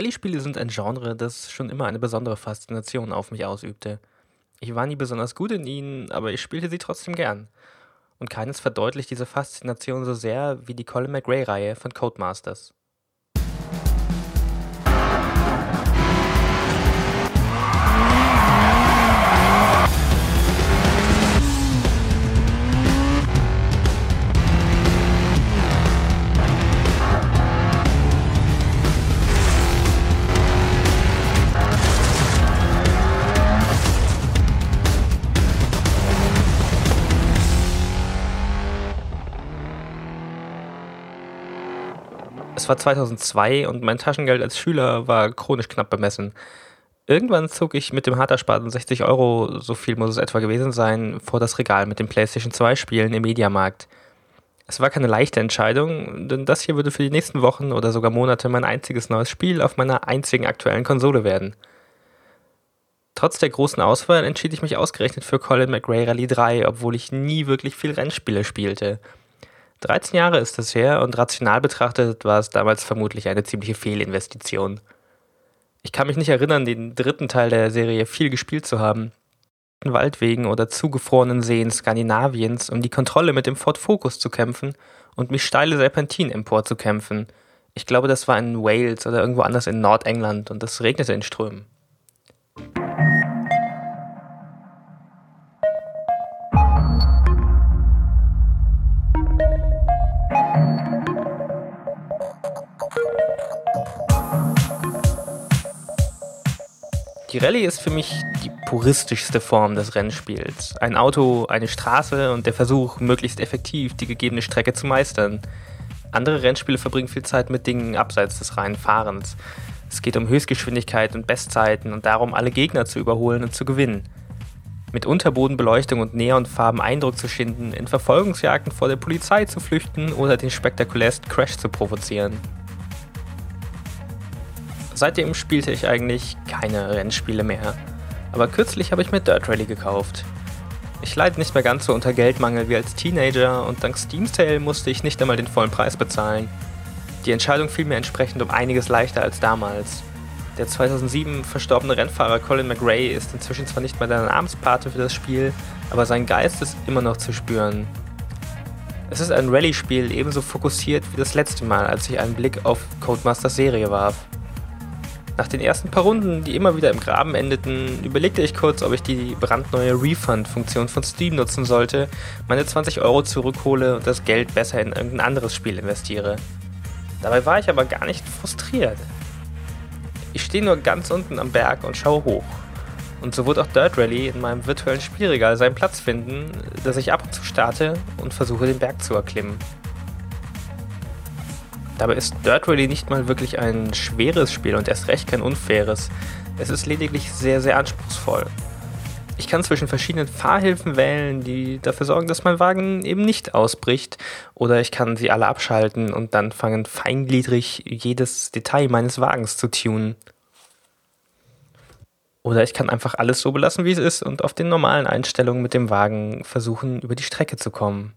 Rallye-Spiele sind ein Genre, das schon immer eine besondere Faszination auf mich ausübte. Ich war nie besonders gut in ihnen, aber ich spielte sie trotzdem gern. Und keines verdeutlicht diese Faszination so sehr wie die Colin McRae-Reihe von Codemasters. War 2002 und mein Taschengeld als Schüler war chronisch knapp bemessen. Irgendwann zog ich mit dem hart ersparten 60 Euro, so viel muss es etwa gewesen sein, vor das Regal mit den PlayStation 2 Spielen im Mediamarkt. Es war keine leichte Entscheidung, denn das hier würde für die nächsten Wochen oder sogar Monate mein einziges neues Spiel auf meiner einzigen aktuellen Konsole werden. Trotz der großen Auswahl entschied ich mich ausgerechnet für Colin McRae Rally 3, obwohl ich nie wirklich viel Rennspiele spielte. 13 Jahre ist es her und rational betrachtet war es damals vermutlich eine ziemliche Fehlinvestition. Ich kann mich nicht erinnern, den dritten Teil der Serie viel gespielt zu haben. In Waldwegen oder zugefrorenen Seen Skandinaviens, um die Kontrolle mit dem Ford Focus zu kämpfen und mich steile Serpentinen emporzukämpfen. Ich glaube, das war in Wales oder irgendwo anders in Nordengland und es regnete in Strömen. Die Rallye ist für mich die puristischste Form des Rennspiels. Ein Auto, eine Straße und der Versuch, möglichst effektiv die gegebene Strecke zu meistern. Andere Rennspiele verbringen viel Zeit mit Dingen abseits des reinen Fahrens. Es geht um Höchstgeschwindigkeit und Bestzeiten und darum, alle Gegner zu überholen und zu gewinnen. Mit Unterbodenbeleuchtung und Neonfarben Eindruck zu schinden, in Verfolgungsjagden vor der Polizei zu flüchten oder den spektakulärsten Crash zu provozieren. Seitdem spielte ich eigentlich keine Rennspiele mehr. Aber kürzlich habe ich mir Dirt Rally gekauft. Ich leide nicht mehr ganz so unter Geldmangel wie als Teenager und dank Steam Sale musste ich nicht einmal den vollen Preis bezahlen. Die Entscheidung fiel mir entsprechend um einiges leichter als damals. Der 2007 verstorbene Rennfahrer Colin McRae ist inzwischen zwar nicht mehr der Namenspate für das Spiel, aber sein Geist ist immer noch zu spüren. Es ist ein Rallye-Spiel ebenso fokussiert wie das letzte Mal, als ich einen Blick auf Codemasters Serie warf. Nach den ersten paar Runden, die immer wieder im Graben endeten, überlegte ich kurz, ob ich die brandneue Refund-Funktion von Steam nutzen sollte, meine 20 Euro zurückhole und das Geld besser in irgendein anderes Spiel investiere. Dabei war ich aber gar nicht frustriert. Ich stehe nur ganz unten am Berg und schaue hoch. Und so wird auch Dirt Rally in meinem virtuellen Spielregal seinen Platz finden, dass ich ab und zu starte und versuche den Berg zu erklimmen. Dabei ist Dirt Rally nicht mal wirklich ein schweres Spiel und erst recht kein unfaires. Es ist lediglich sehr, sehr anspruchsvoll. Ich kann zwischen verschiedenen Fahrhilfen wählen, die dafür sorgen, dass mein Wagen eben nicht ausbricht. Oder ich kann sie alle abschalten und dann fangen feingliedrig jedes Detail meines Wagens zu tunen. Oder ich kann einfach alles so belassen, wie es ist und auf den normalen Einstellungen mit dem Wagen versuchen, über die Strecke zu kommen.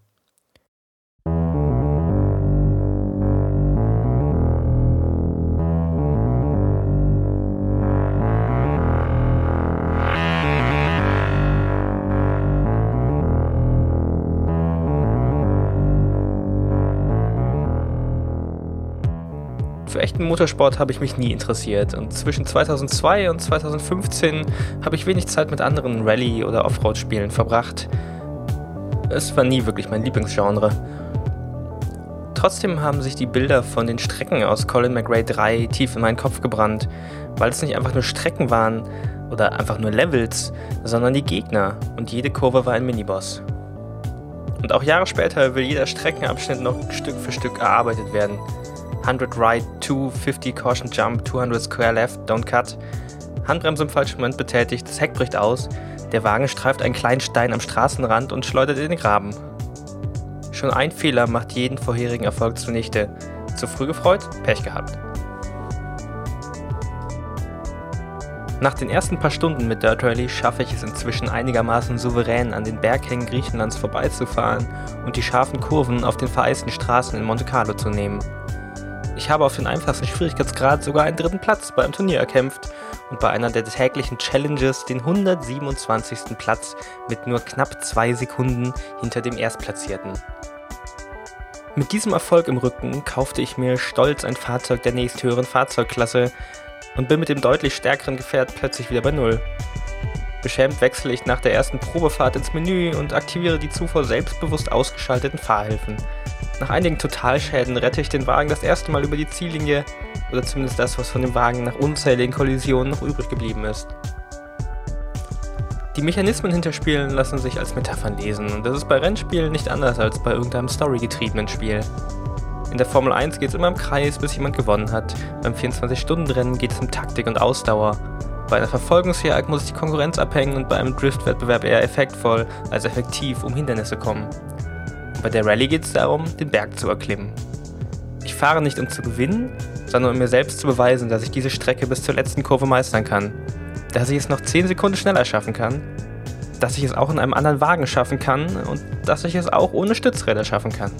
Für echten Motorsport habe ich mich nie interessiert und zwischen 2002 und 2015 habe ich wenig Zeit mit anderen Rallye- oder Offroad-Spielen verbracht. Es war nie wirklich mein Lieblingsgenre. Trotzdem haben sich die Bilder von den Strecken aus Colin McRae 3 tief in meinen Kopf gebrannt, weil es nicht einfach nur Strecken waren oder einfach nur Levels, sondern die Gegner und jede Kurve war ein Miniboss. Und auch Jahre später will jeder Streckenabschnitt noch Stück für Stück erarbeitet werden – 100 right, 250 caution jump, 200 square left, don't cut. Handbremse im falschen Moment betätigt, das Heck bricht aus, der Wagen streift einen kleinen Stein am Straßenrand und schleudert in den Graben. Schon ein Fehler macht jeden vorherigen Erfolg zunichte. Zu früh gefreut, Pech gehabt. Nach den ersten paar Stunden mit Dirt Rally schaffe ich es inzwischen einigermaßen souverän an den Berghängen Griechenlands vorbeizufahren und die scharfen Kurven auf den vereisten Straßen in Monte Carlo zu nehmen. Ich habe auf den einfachsten Schwierigkeitsgrad sogar einen dritten Platz beim Turnier erkämpft und bei einer der täglichen Challenges den 127. Platz mit nur knapp zwei Sekunden hinter dem Erstplatzierten. Mit diesem Erfolg im Rücken kaufte ich mir stolz ein Fahrzeug der nächsthöheren Fahrzeugklasse, und bin mit dem deutlich stärkeren Gefährt plötzlich wieder bei Null. Beschämt wechsle ich nach der ersten Probefahrt ins Menü und aktiviere die zuvor selbstbewusst ausgeschalteten Fahrhilfen. Nach einigen Totalschäden rette ich den Wagen das erste Mal über die Ziellinie, oder zumindest das, was von dem Wagen nach unzähligen Kollisionen noch übrig geblieben ist. Die Mechanismen hinter Spielen lassen sich als Metaphern lesen und das ist bei Rennspielen nicht anders als bei irgendeinem storygetriebenen Spiel. In der Formel 1 geht es immer im Kreis, bis jemand gewonnen hat. Beim 24-Stunden-Rennen geht es um Taktik und Ausdauer. Bei einer Verfolgungsjagd muss die Konkurrenz abhängen und bei einem Driftwettbewerb eher effektvoll als effektiv um Hindernisse kommen. Bei der Rallye geht es darum, den Berg zu erklimmen. Ich fahre nicht um zu gewinnen, sondern um mir selbst zu beweisen, dass ich diese Strecke bis zur letzten Kurve meistern kann. Dass ich es noch 10 Sekunden schneller schaffen kann. Dass ich es auch in einem anderen Wagen schaffen kann und dass ich es auch ohne Stützräder schaffen kann.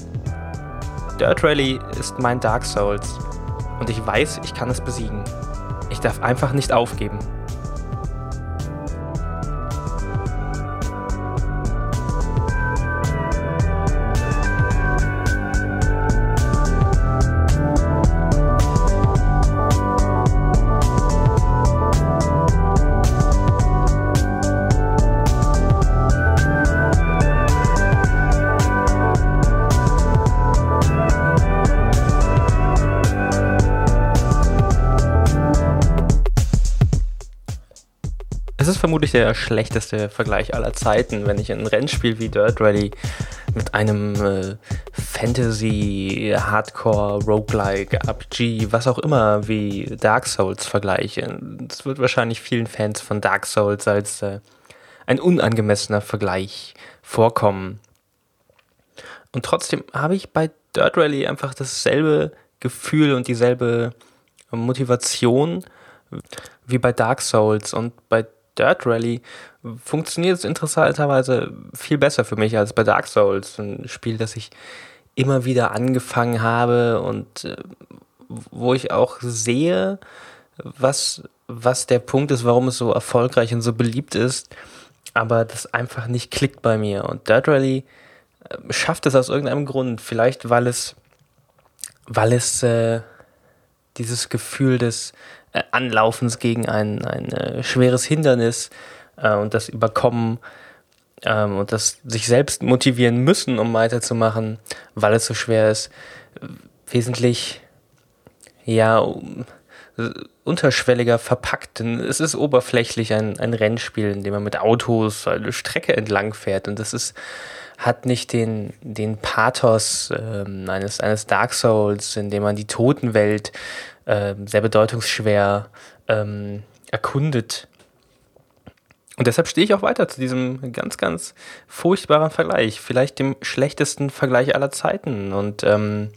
Dirt Rally ist mein Dark Souls und ich weiß, ich kann es besiegen. Ich darf einfach nicht aufgeben. Ist vermutlich der schlechteste Vergleich aller Zeiten, wenn ich ein Rennspiel wie Dirt Rally mit einem äh, Fantasy, Hardcore, Roguelike, RPG, was auch immer wie Dark Souls vergleiche. Es wird wahrscheinlich vielen Fans von Dark Souls als äh, ein unangemessener Vergleich vorkommen. Und trotzdem habe ich bei Dirt Rally einfach dasselbe Gefühl und dieselbe Motivation wie bei Dark Souls. Und bei Dirt Rally funktioniert es interessanterweise viel besser für mich als bei Dark Souls, ein Spiel, das ich immer wieder angefangen habe und äh, wo ich auch sehe, was, was der Punkt ist, warum es so erfolgreich und so beliebt ist, aber das einfach nicht klickt bei mir. Und Dirt Rally äh, schafft es aus irgendeinem Grund, vielleicht weil es, weil es äh, dieses Gefühl des Anlaufens gegen ein, ein äh, schweres Hindernis äh, und das Überkommen ähm, und das sich selbst motivieren müssen, um weiterzumachen, weil es so schwer ist, wesentlich ja unterschwelliger verpackt. Denn es ist oberflächlich ein, ein Rennspiel, in dem man mit Autos eine Strecke entlang fährt und das ist hat nicht den, den Pathos ähm, eines, eines Dark Souls, in dem man die Totenwelt äh, sehr bedeutungsschwer ähm, erkundet. Und deshalb stehe ich auch weiter zu diesem ganz, ganz furchtbaren Vergleich, vielleicht dem schlechtesten Vergleich aller Zeiten und ähm,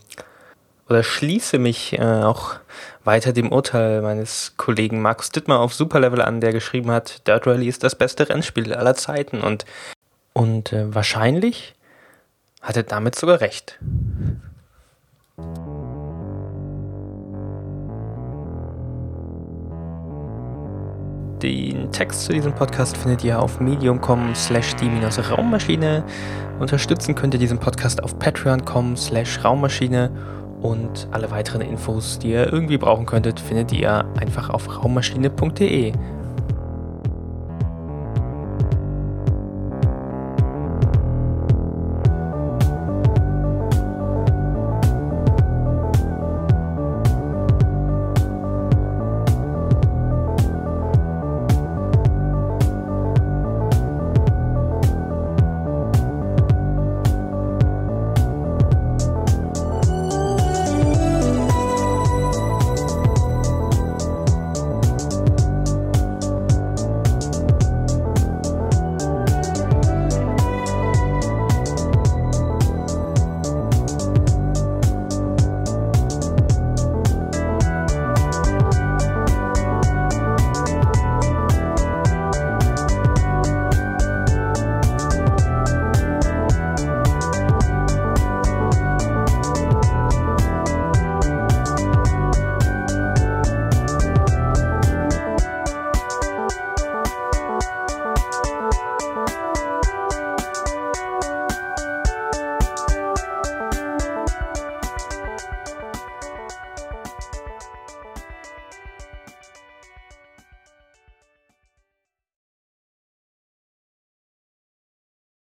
oder schließe mich äh, auch weiter dem Urteil meines Kollegen Markus Dittmar auf Superlevel an, der geschrieben hat, Dirt Rally ist das beste Rennspiel aller Zeiten und, und äh, wahrscheinlich hat er damit sogar recht. Den Text zu diesem Podcast findet ihr auf medium.com slash die-raummaschine. Unterstützen könnt ihr diesen Podcast auf patreon.com slash raummaschine und alle weiteren Infos, die ihr irgendwie brauchen könntet, findet ihr einfach auf raummaschine.de.